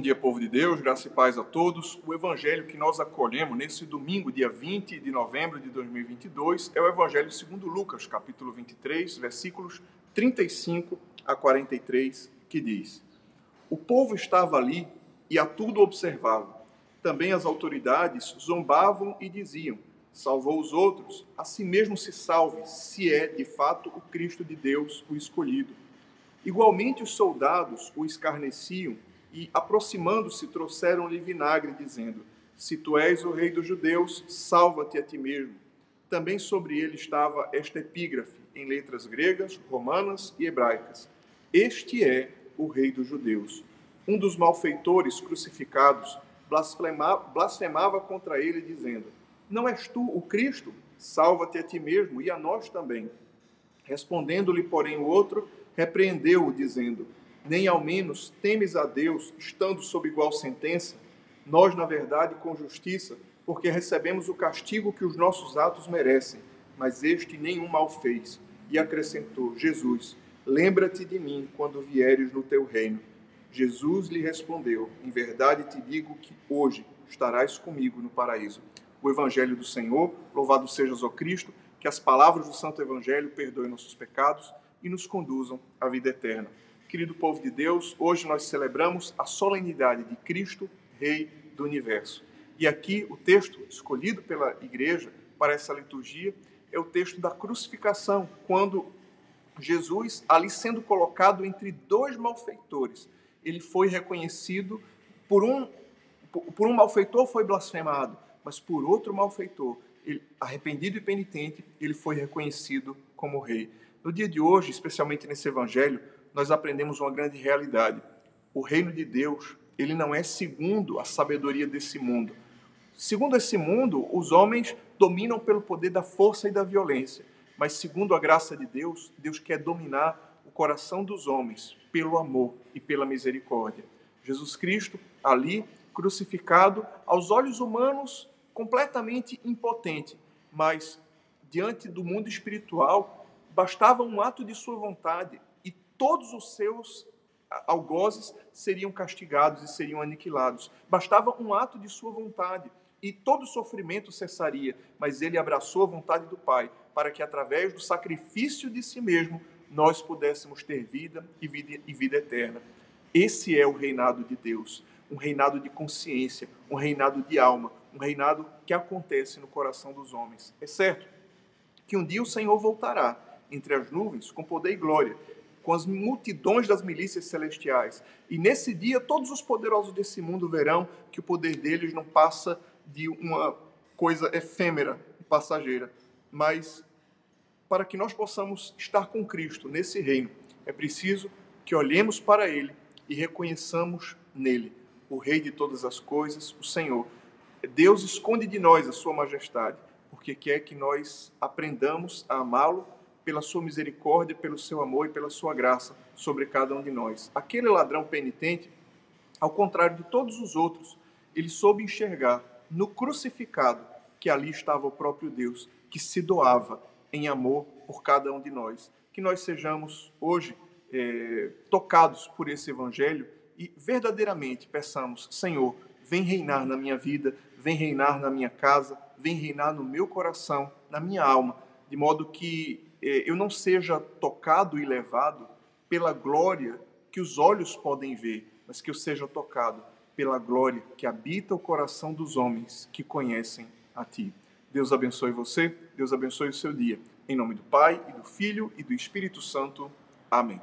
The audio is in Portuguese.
dia, povo de Deus, graça e paz a todos. O evangelho que nós acolhemos nesse domingo, dia 20 de novembro de 2022, é o evangelho segundo Lucas, capítulo 23, versículos 35 a 43, que diz: O povo estava ali e a tudo observava. Também as autoridades zombavam e diziam: Salvou os outros, a si mesmo se salve, se é de fato o Cristo de Deus, o escolhido. Igualmente os soldados o escarneciam e, aproximando-se, trouxeram-lhe vinagre, dizendo: Se tu és o rei dos judeus, salva-te a ti mesmo. Também sobre ele estava esta epígrafe, em letras gregas, romanas e hebraicas: Este é o rei dos judeus. Um dos malfeitores crucificados blasfemava, contra ele, dizendo: Não és tu o Cristo? Salva-te a ti mesmo e a nós também. Respondendo-lhe, porém, o outro, repreendeu-o, dizendo: nem ao menos temes a Deus, estando sob igual sentença, nós, na verdade, com justiça, porque recebemos o castigo que os nossos atos merecem, mas este nenhum mal fez. E acrescentou: Jesus, lembra-te de mim quando vieres no teu reino. Jesus lhe respondeu: Em verdade te digo que hoje estarás comigo no paraíso. O Evangelho do Senhor, louvado sejas, ó Cristo, que as palavras do Santo Evangelho perdoem nossos pecados e nos conduzam à vida eterna. Querido povo de Deus, hoje nós celebramos a solenidade de Cristo, Rei do Universo. E aqui o texto escolhido pela igreja para essa liturgia é o texto da crucificação, quando Jesus, ali sendo colocado entre dois malfeitores, ele foi reconhecido por um por um malfeitor foi blasfemado, mas por outro malfeitor, ele, arrependido e penitente, ele foi reconhecido como rei. No dia de hoje, especialmente nesse evangelho, nós aprendemos uma grande realidade. O reino de Deus, ele não é segundo a sabedoria desse mundo. Segundo esse mundo, os homens dominam pelo poder da força e da violência. Mas segundo a graça de Deus, Deus quer dominar o coração dos homens pelo amor e pela misericórdia. Jesus Cristo, ali, crucificado, aos olhos humanos, completamente impotente, mas diante do mundo espiritual, bastava um ato de sua vontade todos os seus algozes seriam castigados e seriam aniquilados. Bastava um ato de sua vontade e todo sofrimento cessaria, mas ele abraçou a vontade do Pai, para que através do sacrifício de si mesmo nós pudéssemos ter vida e vida, e vida eterna. Esse é o reinado de Deus, um reinado de consciência, um reinado de alma, um reinado que acontece no coração dos homens. É certo que um dia o Senhor voltará entre as nuvens com poder e glória com as multidões das milícias celestiais. E nesse dia, todos os poderosos desse mundo verão que o poder deles não passa de uma coisa efêmera e passageira. Mas para que nós possamos estar com Cristo nesse reino, é preciso que olhemos para Ele e reconheçamos nele o Rei de todas as coisas, o Senhor. Deus esconde de nós a Sua majestade, porque quer que nós aprendamos a amá-lo pela sua misericórdia, pelo seu amor e pela sua graça sobre cada um de nós. Aquele ladrão penitente, ao contrário de todos os outros, ele soube enxergar no crucificado que ali estava o próprio Deus, que se doava em amor por cada um de nós. Que nós sejamos hoje é, tocados por esse evangelho e verdadeiramente peçamos, Senhor, vem reinar na minha vida, vem reinar na minha casa, vem reinar no meu coração, na minha alma, de modo que eu não seja tocado e levado pela glória que os olhos podem ver, mas que eu seja tocado pela glória que habita o coração dos homens que conhecem a Ti. Deus abençoe você, Deus abençoe o seu dia. Em nome do Pai, e do Filho e do Espírito Santo. Amém.